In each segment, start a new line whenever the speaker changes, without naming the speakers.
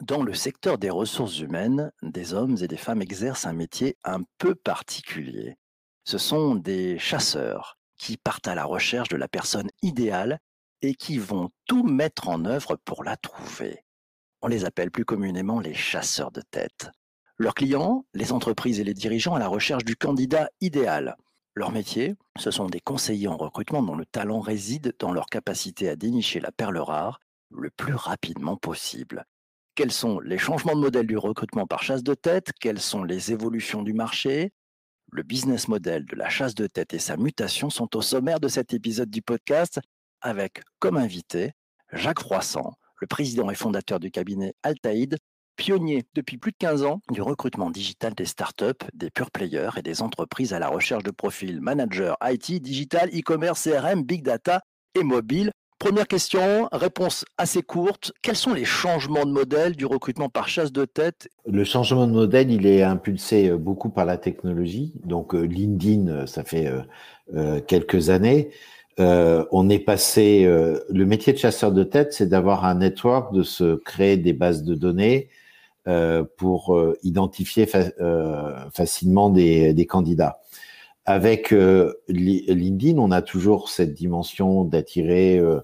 Dans le secteur des ressources humaines, des hommes et des femmes exercent un métier un peu particulier. Ce sont des chasseurs qui partent à la recherche de la personne idéale et qui vont tout mettre en œuvre pour la trouver. On les appelle plus communément les chasseurs de tête. Leurs clients, les entreprises et les dirigeants à la recherche du candidat idéal. Leur métier, ce sont des conseillers en recrutement dont le talent réside dans leur capacité à dénicher la perle rare le plus rapidement possible. Quels sont les changements de modèle du recrutement par chasse de tête? Quelles sont les évolutions du marché? Le business model de la chasse de tête et sa mutation sont au sommaire de cet épisode du podcast avec comme invité Jacques Froissant, le président et fondateur du cabinet Altaïd, pionnier depuis plus de 15 ans du recrutement digital des startups, des pure players et des entreprises à la recherche de profils manager IT, digital, e-commerce, CRM, big data et mobile. Première question, réponse assez courte. Quels sont les changements de modèle du recrutement par chasse de tête?
Le changement de modèle, il est impulsé euh, beaucoup par la technologie. Donc euh, LinkedIn, euh, ça fait quelques années. on est passé. le métier de chasseur de tête, c'est d'avoir un network, de se créer des bases de données pour identifier facilement des candidats. Avec euh, LinkedIn, on a toujours cette dimension d'attirer euh,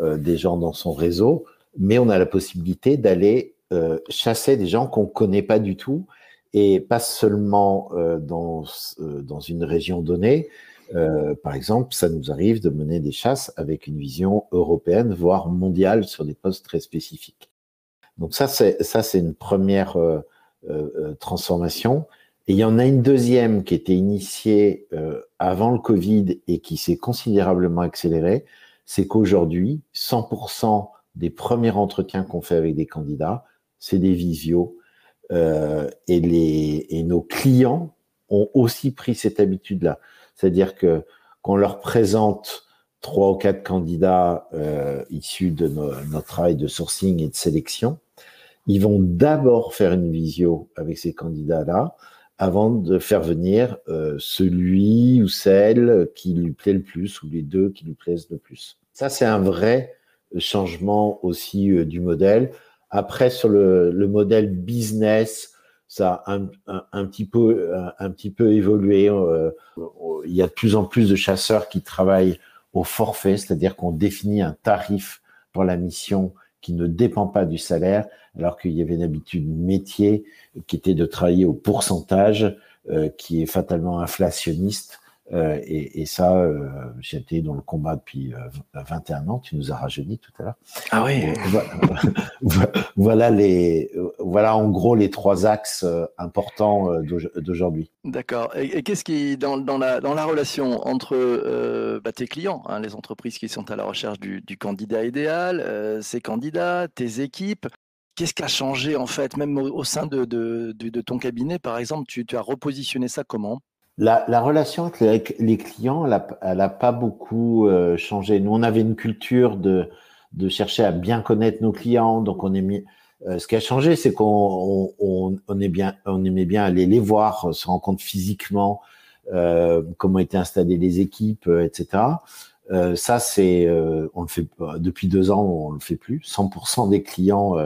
euh, des gens dans son réseau, mais on a la possibilité d'aller chasser des gens qu'on connaît pas du tout et pas seulement dans, dans une région donnée. par exemple, ça nous arrive de mener des chasses avec une vision européenne, voire mondiale, sur des postes très spécifiques. Donc ça, c'est ça, c'est une première transformation. Et il y en a une deuxième qui était initiée euh, avant le Covid et qui s'est considérablement accélérée, c'est qu'aujourd'hui, 100% des premiers entretiens qu'on fait avec des candidats, c'est des visios. Euh, et, les, et nos clients ont aussi pris cette habitude-là. C'est-à-dire que qu'on leur présente trois ou quatre candidats euh, issus de notre travail de sourcing et de sélection, ils vont d'abord faire une visio avec ces candidats-là avant de faire venir euh, celui ou celle qui lui plaît le plus ou les deux qui lui plaisent le plus. Ça, c'est un vrai changement aussi euh, du modèle. Après, sur le, le modèle business, ça a un, un, petit peu, un, petit peu évolué. Euh, il y a de plus en plus de chasseurs qui travaillent au forfait, c'est-à-dire qu'on définit un tarif pour la mission qui ne dépend pas du salaire, alors qu'il y avait une habitude métier qui était de travailler au pourcentage, euh, qui est fatalement inflationniste. Euh, et, et, ça, euh, j'étais dans le combat depuis 21 ans. Tu nous as rajeuni tout à l'heure.
Ah oui.
voilà les, voilà en gros les trois axes importants d'aujourd'hui.
D'accord. Et, qu'est-ce qui dans, dans, la dans la relation entre bah, tes clients, hein, les entreprises qui sont à la recherche du, du candidat idéal, ces candidats, tes équipes, Qu'est-ce qui a changé en fait, même au, sein de, ton cabinet, par exemple, tu, as repositionné ça comment?
La, la, relation avec les clients, elle n'a pas beaucoup euh, changé. Nous, on avait une culture de, chercher à bien connaître nos clients, donc on est euh, ce qui a changé, c'est qu'on on, on, est bien, on aimait bien aller les voir, se rendre compte physiquement euh, comment étaient installées les équipes, euh, etc. Euh, ça, c'est, on le fait depuis deux ans, on le fait plus. 100% des clients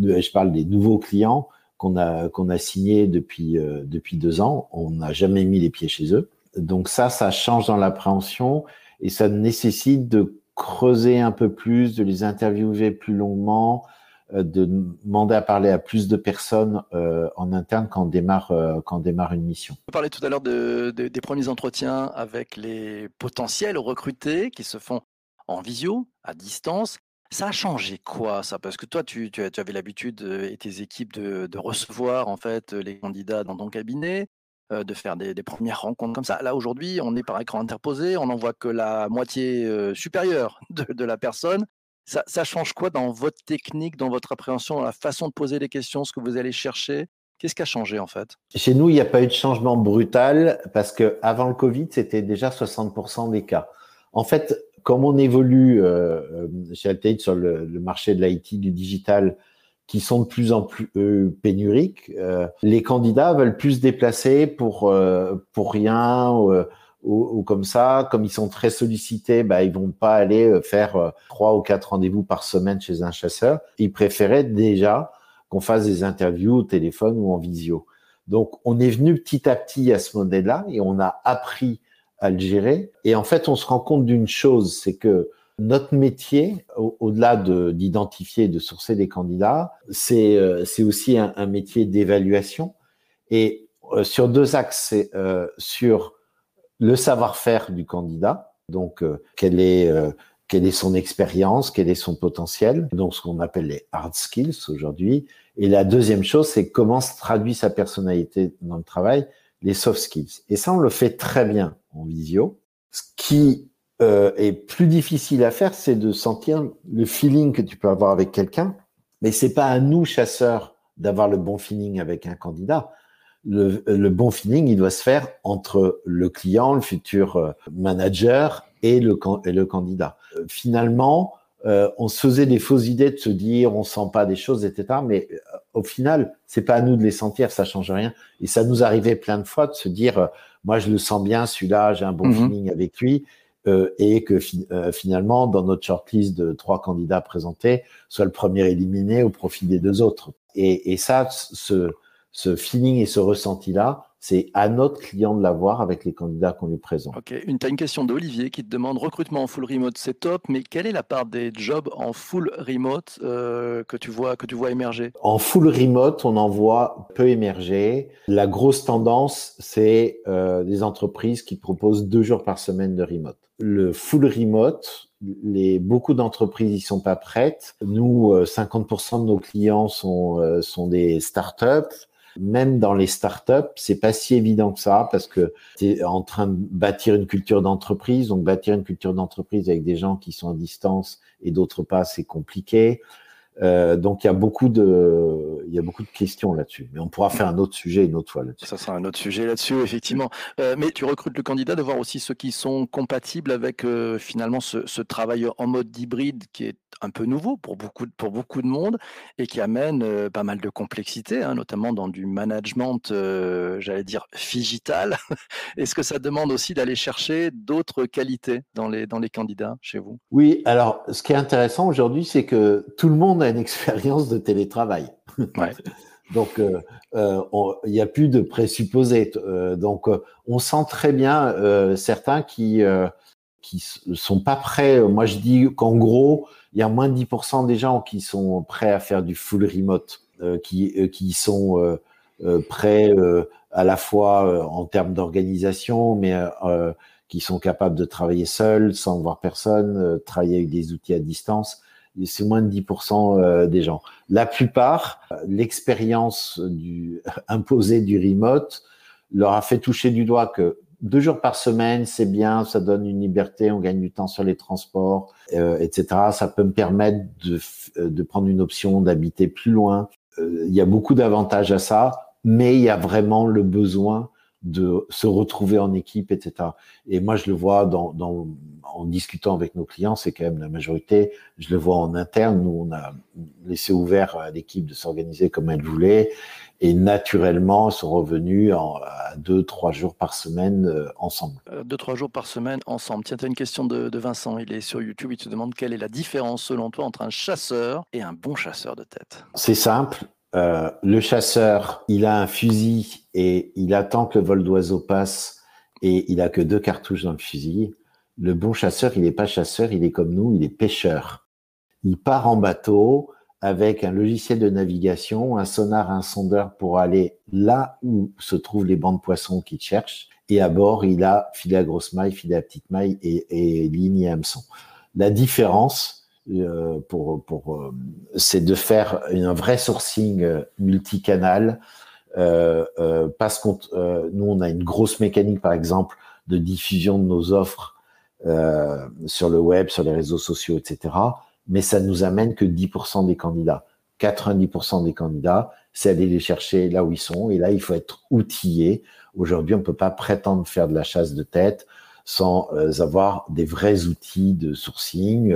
je parle des nouveaux clients qu'on a qu'on a signés depuis euh, depuis deux ans. On n'a jamais mis les pieds chez eux. Donc ça, ça change dans l'appréhension et ça nécessite de creuser un peu plus, de les interviewer plus longuement, euh, de demander à parler à plus de personnes euh, en interne quand on démarre démarre une mission.
Vous parlez tout à l'heure de, des premiers entretiens avec les potentiels recrutés qui se font en visio, à distance. Ça a changé quoi ça? Parce que toi, tu, tu, avais l'habitude et tes équipes de, recevoir en fait les candidats dans ton cabinet, de faire des, premières rencontres comme ça. Là aujourd'hui, on est par écran interposé, on n'en voit que la moitié supérieure de, la personne. Ça, ça, change quoi dans votre technique, dans votre appréhension, dans la façon de poser les questions, ce que vous allez chercher? Qu'est-ce qui a changé en fait?
Chez nous, il n'y a pas eu de changement brutal parce que avant le Covid, c'était déjà 60% des cas. En fait, comme on évolue euh, euh, chez Altaïd sur le, marché de l'IT, du digital, qui sont de plus en plus euh, pénuriques, les candidats veulent plus se déplacer pour pour rien ou, comme ça. Comme ils sont très sollicités, bah, ils vont pas aller faire trois ou quatre rendez-vous par semaine chez un chasseur. Ils préféraient déjà qu'on fasse des interviews au téléphone ou en visio. Donc, on est venu petit à petit à ce modèle-là et on a appris à le gérer. Et en fait, on se rend compte d'une chose, c'est que notre métier, au-delà d'identifier et de sourcer des candidats, c'est euh, aussi un, métier d'évaluation. Et euh, sur deux axes, c'est euh, sur le savoir-faire du candidat, donc est quelle est son expérience, quel est son potentiel, donc ce qu'on appelle les hard skills aujourd'hui. Et la deuxième chose, c'est comment se traduit sa personnalité dans le travail, les soft skills. Et ça, on le fait très bien en visio. Ce qui euh, est plus difficile à faire, c'est de sentir le feeling que tu peux avoir avec quelqu'un. Mais c'est pas à nous, chasseurs, d'avoir le bon feeling avec un candidat. Le, le, bon feeling, il doit se faire entre le client, le futur euh, manager et le, et le candidat. Euh, finalement, euh, on se faisait des fausses idées de se dire on sent pas des choses, etc. Mais euh, au final, c'est pas à nous de les sentir, ça change rien. Et ça nous arrivait plein de fois de se dire moi je le sens bien, celui-là, j'ai un bon mhm. feeling avec lui. et que finalement, dans notre shortlist de trois candidats présentés, soit le premier éliminé au profit des deux autres. Et, et ça, ce, ce feeling et ce ressenti-là, c'est à notre client de l'avoir avec les candidats qu'on lui présente.
Ok, une, as une question d'Olivier qui te demande recrutement en full remote, c'est top, mais quelle est la part des jobs en full remote euh, que, tu vois, que tu vois émerger?
En full remote, on en voit peu émerger. La grosse tendance, c'est euh, des entreprises qui proposent deux jours par semaine de remote. Le full remote, les, beaucoup d'entreprises y sont pas prêtes. Nous, 50% euh, de nos clients sont, euh, sont des startups même dans les startups, c'est pas si évident que ça parce que tu es en train de bâtir une culture d'entreprise. Donc, bâtir une culture d'entreprise avec des gens qui sont à distance et d'autres pas, c'est compliqué. Euh, donc il y a beaucoup de, il y a beaucoup de questions là-dessus. Mais on pourra faire un autre sujet une autre fois là-dessus.
Ça sera un autre sujet là-dessus, effectivement. Euh, mais tu recrutes le candidat de voir aussi ceux qui sont compatibles avec euh, finalement ce, ce, travail en mode hybride qui est un peu nouveau pour beaucoup, pour beaucoup de monde et qui amène euh, pas mal de complexité, hein, notamment dans du management, j'allais dire, figital. Est-ce que ça demande aussi d'aller chercher d'autres qualités dans les, dans les candidats chez vous?
Oui, alors ce qui est intéressant aujourd'hui, c'est que tout le monde a une expérience de télétravail. Donc, euh, il n'y a plus de présupposés. donc, on sent très bien certains qui qui sont pas prêts. Moi, je dis qu'en gros, il y a moins de 10% des gens qui sont prêts à faire du full remote, euh, qui, euh, sont euh, euh prêts à la fois en termes d'organisation, mais qui sont capables de travailler seuls, sans voir personne, travailler avec des outils à distance. C'est moins de 10% des gens. La plupart, l'expérience du imposée du remote leur a fait toucher du doigt que deux jours par semaine, c'est bien, ça donne une liberté, on gagne du temps sur les transports, euh, etc. Ça peut me permettre de, euh, de prendre une option d'habiter plus loin. Euh, il y a beaucoup d'avantages à ça, mais il y a vraiment le besoin de se retrouver en équipe, etc. Et moi, je le vois dans, dans, en discutant avec nos clients, c'est quand même la majorité. Je le vois en interne. Nous, on a laissé ouvert à l'équipe de s'organiser comme elle voulait. Et naturellement, sont revenus en, à deux, trois jours par semaine euh, ensemble.
Euh, deux, trois jours par semaine ensemble. Tiens, tu as une question de, de, Vincent. Il est sur YouTube. Il te demande quelle est la différence, selon toi, entre un chasseur et un bon chasseur de tête?
C'est simple. Euh, le chasseur, il a un fusil et il attend que le vol d'oiseau passe et il a que deux cartouches dans le fusil. Le bon chasseur, il n'est pas chasseur, il est comme nous, il est pêcheur. Il part en bateau avec un logiciel de navigation, un sonar, un sondeur pour aller là où se trouvent les bancs de poissons qu'il cherche. Et à bord, il a filet à grosse maille, filet à petite maille et, et ligne et hameçon. La différence, pour, pour euh, c'est de faire un vrai sourcing euh, multicanal euh, parce qu'on nous on a une grosse mécanique par exemple de diffusion de nos offres sur le web, sur les réseaux sociaux, etc. Mais ça nous amène que 10% des candidats. 90% des candidats, c'est aller les chercher là où ils sont. Et là, il faut être outillé. Aujourd'hui, on peut pas prétendre faire de la chasse de tête sans avoir des vrais outils de sourcing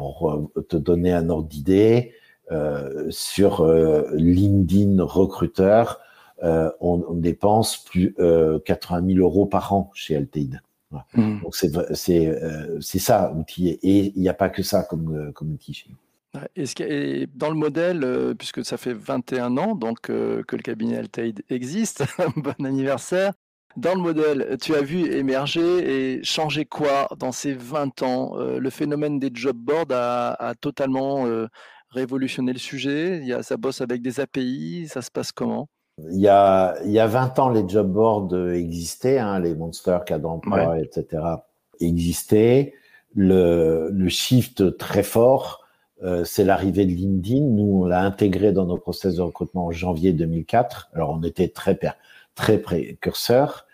pour euh, te donner un ordre d'idée, euh, sur euh, LinkedIn recruteur, on, on, dépense plus 80 000 euros par an chez Alteid. Mmh. Donc c'est c'est c'est ça outil et il n'y a pas que ça comme comme outil chez nous.
Et, dans le modèle, puisque ça fait 21 ans donc que le cabinet Altaïd existe, bon anniversaire. Dans le modèle, tu as vu émerger et changer quoi dans ces 20 ans Le phénomène des job boards a, totalement révolutionné le sujet? Il y a, ça bosse avec des API, ça se passe comment?
Il y, a, il y a 20 ans, les job boards existaient, hein, les monsters, cadre d'emploi, etc. existaient. Le, le shift très fort, euh, c'est l'arrivée de LinkedIn. Nous, on l'a intégré dans nos process de recrutement en janvier 2004. Alors, on était très, très précurseurs,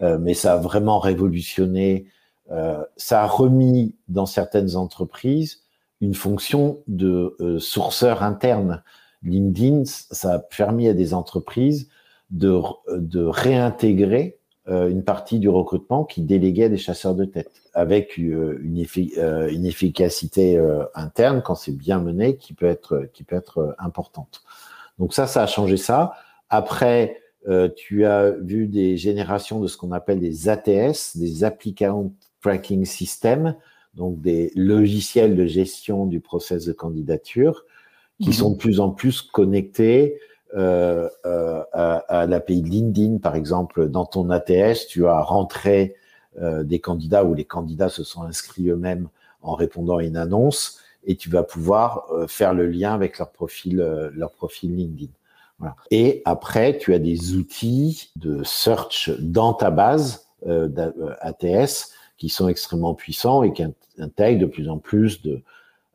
euh, mais ça a vraiment révolutionné. Euh, ça a remis dans certaines entreprises une fonction de sourceur interne. LinkedIn, ça a permis à des entreprises de, de réintégrer euh, une partie du recrutement qui déléguait des chasseurs de tête, avec euh, une, euh, une, efficacité interne quand c'est bien mené qui peut être qui peut être importante. Donc ça, ça a changé ça. Après, tu as vu des générations de ce qu'on appelle des ATS, des Applicant Tracking System, donc des logiciels de gestion du process de candidature, qui mhm. sont de plus en plus connectés euh, euh, à, à l'API de LinkedIn, par exemple, dans ton ATS, tu as rentré euh, des candidats ou les candidats se sont inscrits eux-mêmes en répondant à une annonce et tu vas pouvoir euh, faire le lien avec leur profil, euh, leur profil LinkedIn. Et après, tu as des outils de search dans ta base ATS qui sont extrêmement puissants et qui intègrent de plus en plus de,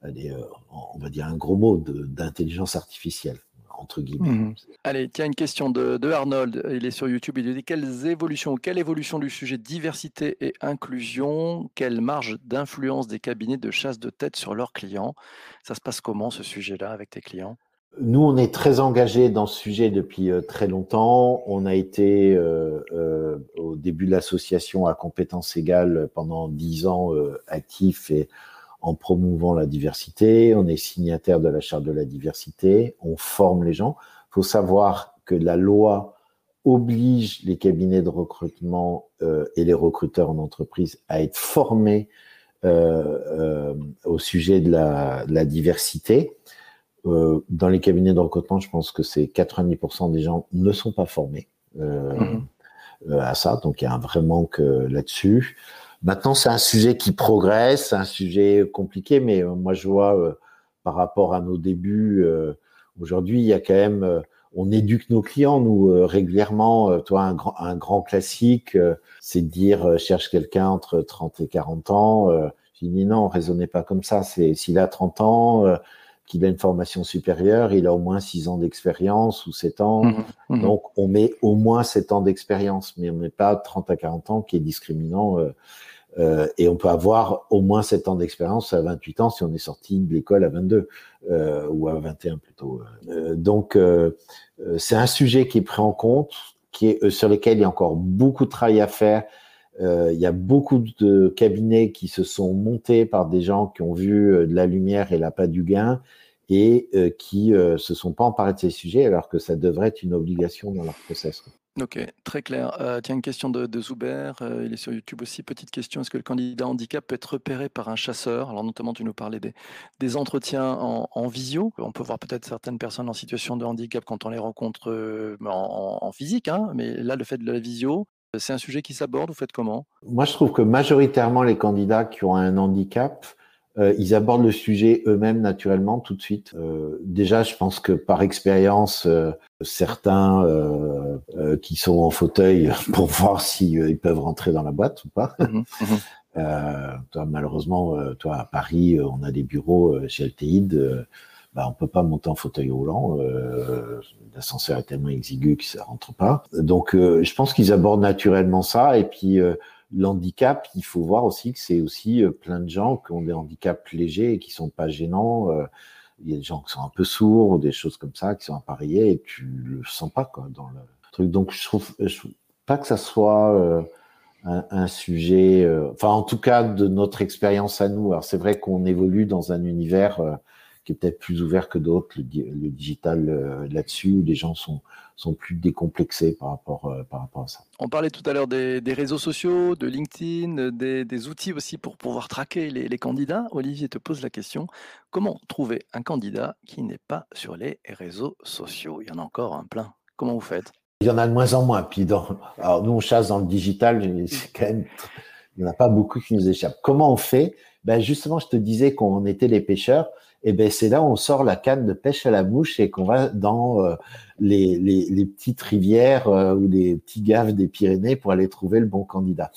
on va dire un gros mot, d'intelligence artificielle entre guillemets.
Mmh. Allez, tiens, une question de, Arnold. Il est sur YouTube. Il dit quelles évolutions, quelle évolution du sujet diversité et inclusion, quelle marge d'influence des cabinets de chasse de tête sur leurs clients? Ça se passe comment ce sujet-là avec tes clients?
Nous, on est très engagés dans ce sujet depuis euh, très longtemps. On a été euh, euh, au début de l'association à compétences égales pendant dix ans actifs et en promouvant la diversité. On est signataire de la charte de la diversité. On forme les gens. Il faut savoir que la loi oblige les cabinets de recrutement euh, et les recruteurs en entreprise à être formés euh, euh, au sujet de la diversité. Euh, dans les cabinets de recrutement, je pense que c'est 90% des gens ne sont pas formés mmh. à ça, donc il y a un vrai manque là-dessus. Maintenant, c'est un sujet qui progresse, un sujet compliqué, mais euh, moi, je vois euh, par rapport à nos débuts, euh, aujourd'hui, il y a quand même, on éduque nos clients, nous, régulièrement. toi, un grand, un grand classique, c'est de dire, cherche quelqu'un entre 30 et 40 ans. je dis non, raisonnez pas comme ça. C'est s'il a 30 ans, qu'il a une formation supérieure, il a au moins 6 ans d'expérience ou 7 ans. Mmh mmh Donc, on met au moins 7 ans d'expérience, mais on met pas 30 à 40 ans qui est discriminant. Euh, et on peut avoir au moins 7 ans d'expérience à 28 ans si on est sorti de l'école à 22 euh, ou à 21 plutôt. Euh, donc euh, euh, c'est un sujet qui est pris en compte, qui est sur lequel il y a encore beaucoup de travail à faire. Il y a beaucoup de cabinets qui se sont montés par des gens qui ont vu de la lumière et pas du gain et qui se sont pas emparés de ces sujets alors que ça devrait être une obligation dans leur process.
Ok, très clair. Euh, tiens, une question de, Zuber, euh, il est sur YouTube aussi. Petite question, est-ce que le candidat handicap peut être repéré par un chasseur? Alors notamment, tu nous parlais des, des entretiens en, visio. On peut voir peut-être certaines personnes en situation de handicap quand on les rencontre euh, en, en, physique, hein, mais là, le fait de la visio, c'est un sujet qui s'aborde, vous faites comment?
Moi, je trouve que majoritairement, les candidats qui ont un handicap, euh, ils abordent le sujet eux-mêmes naturellement tout de suite. Euh, déjà, je pense que par expérience, euh, certains qui sont en fauteuil pour voir s'ils peuvent rentrer dans la boîte ou pas. Mhm, mhm. toi, malheureusement, toi à Paris, on a des bureaux chez Alteid. Bah, on peut pas monter en fauteuil roulant. L'ascenseur est tellement exigu que ça rentre pas. Donc, je pense qu'ils abordent naturellement ça. Et puis l'handicap, il faut voir aussi que c'est aussi euh, plein de gens qui ont des handicaps légers et qui sont pas gênants. Euh, il y a des gens qui sont un peu sourds, ou des choses comme ça, qui sont appareillés et tu le sens pas quoi dans le truc. Donc je trouve, trouve pas que ça soit euh, un, un, sujet. enfin, en tout cas de notre expérience à nous. Alors c'est vrai qu'on évolue dans un univers qui est peut-être plus ouvert que d'autres, le, digital euh, là-dessus, où les gens sont, sont plus décomplexés par rapport, euh, par rapport à ça.
On parlait tout à l'heure des, réseaux sociaux, de LinkedIn, des, outils aussi pour pouvoir traquer les, les, candidats. Olivier te pose la question, comment trouver un candidat qui n'est pas sur les réseaux sociaux? Il y en a encore un plein. Comment vous faites?
Il y en a de moins en moins. Puis dans, alors nous, on chasse dans le digital, c'est quand même, il n'y en a pas beaucoup qui nous échappent. Comment on fait? Ben Justement, je te disais qu'on était les pêcheurs et ben c'est là où on sort la canne de pêche à la mouche et qu'on va dans euh, les, petites rivières euh, ou les petits gaves des Pyrénées pour aller trouver le bon candidat.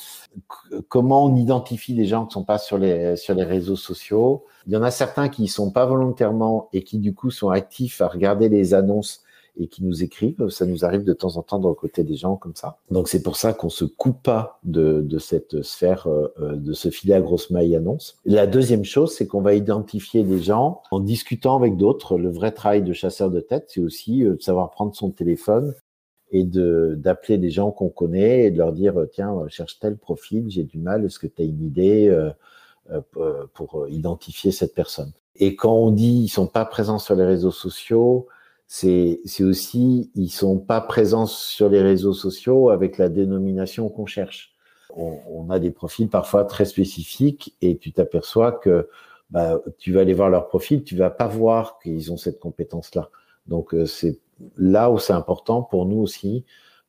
comment on identifie les gens qui sont pas sur les sur les réseaux sociaux? Il y en a certains qui y sont pas volontairement et qui du coup sont actifs à regarder les annonces et qui nous écrivent. Ça nous arrive de temps en temps de recruter des gens comme ça. Donc c'est pour ça qu'on se coupe pas de, de cette sphère, euh, euh, de ce filet à grosse maille annonce. La deuxième chose, c'est qu'on va identifier des gens en discutant avec d'autres. Le vrai travail de chasseur de tête, c'est aussi euh, de savoir prendre son téléphone et d'appeler des gens qu'on connaît et de leur dire tiens cherche tel profil j'ai du mal est-ce que tu as une idée pour identifier cette personne? Et quand on dit ils sont pas présents sur les réseaux sociaux c'est aussi, ils sont pas présents sur les réseaux sociaux avec la dénomination qu'on cherche. On, on, a des profils parfois très spécifiques et tu t'aperçois que bah, tu vas aller voir leur profil, tu vas pas voir qu'ils ont cette compétence-là. Donc euh, c'est là où c'est important pour nous aussi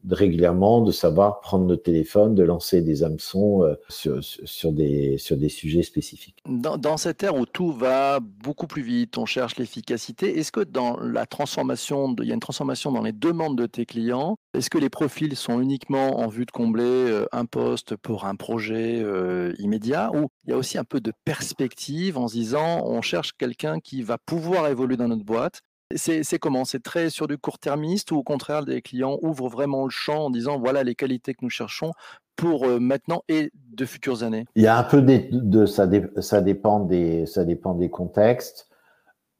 régulièrement de savoir prendre le téléphone, de lancer des hameçons euh, sur, sur, des, sur des sujets spécifiques.
Dans, dans, cette ère où tout va beaucoup plus vite, on cherche l'efficacité, est-ce que dans la transformation, il y a une transformation dans les demandes de tes clients Est-ce que les profils sont uniquement en vue de combler euh, un poste pour un projet euh, immédiat ou il y a aussi un peu de perspective en se disant on cherche quelqu'un qui va pouvoir évoluer dans notre boîte c'est comment? C'est très sur du court-termiste ou au contraire, des clients ouvrent vraiment le champ en disant voilà les qualités que nous cherchons pour euh, maintenant et de futures années?
Il y a un peu de, ça, ça, dépend des, ça dépend des contextes.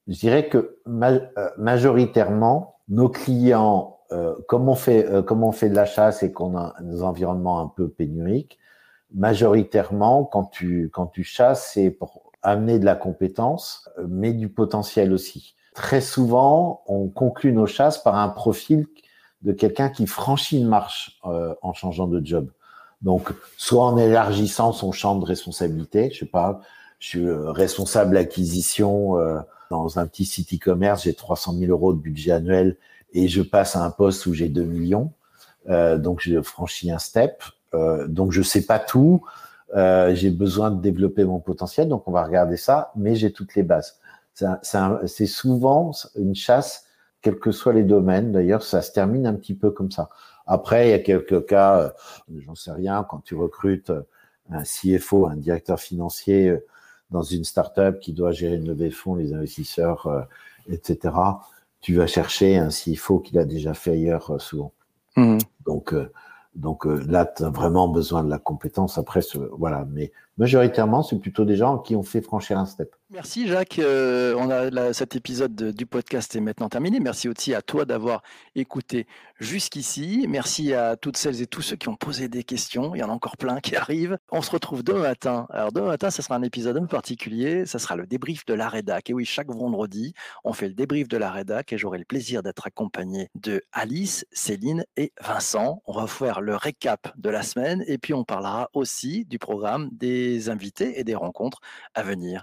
Je dirais que euh, majoritairement, nos clients, euh, comme, on fait, comme on fait de la chasse et qu'on a des environnements un peu pénuriques, majoritairement, quand tu, quand tu chasses, c'est pour amener de la compétence, mais du potentiel aussi. Très souvent, on conclut nos chasses par un profil de quelqu'un qui franchit une marche euh, en changeant de job. Donc, soit en élargissant son champ de responsabilité, je sais pas, je suis euh, responsable acquisition euh, dans un petit site e-commerce, j'ai 300 000 euros de budget annuel et je passe à un poste où j'ai 2 millions. donc, je franchis un step. donc, je sais pas tout. j'ai besoin de développer mon potentiel, donc on va regarder ça, mais j'ai toutes les bases. C'est souvent une chasse, quels que soient les domaines. D'ailleurs, ça se termine un petit peu comme ça. Après, il y a quelques cas, euh, j'en sais rien, quand tu recrutes euh, un CFO, un directeur financier euh, dans une startup qui doit gérer une levée de fonds, les investisseurs, etc. Tu vas chercher un CFO qu'il a déjà fait ailleurs souvent. Mmh. Donc, donc là, tu as vraiment besoin de la compétence. Après, voilà. Mais majoritairement, c'est plutôt des gens qui ont fait franchir un step.
Merci Jacques. Euh, on a cet épisode du podcast est maintenant terminé. Merci aussi à toi d'avoir écouté jusqu'ici. Merci à toutes celles et tous ceux qui ont posé des questions. Il y en a encore plein qui arrivent. On se retrouve demain matin. Alors demain matin, ce sera un épisode un peu particulier. Ça sera le débrief de la rédac. Et oui, chaque vendredi, on fait le débrief de la rédac et j'aurai le plaisir d'être accompagné de Alice, Céline et Vincent. On va faire le récap de la semaine et puis on parlera aussi du programme des invités et des rencontres à venir.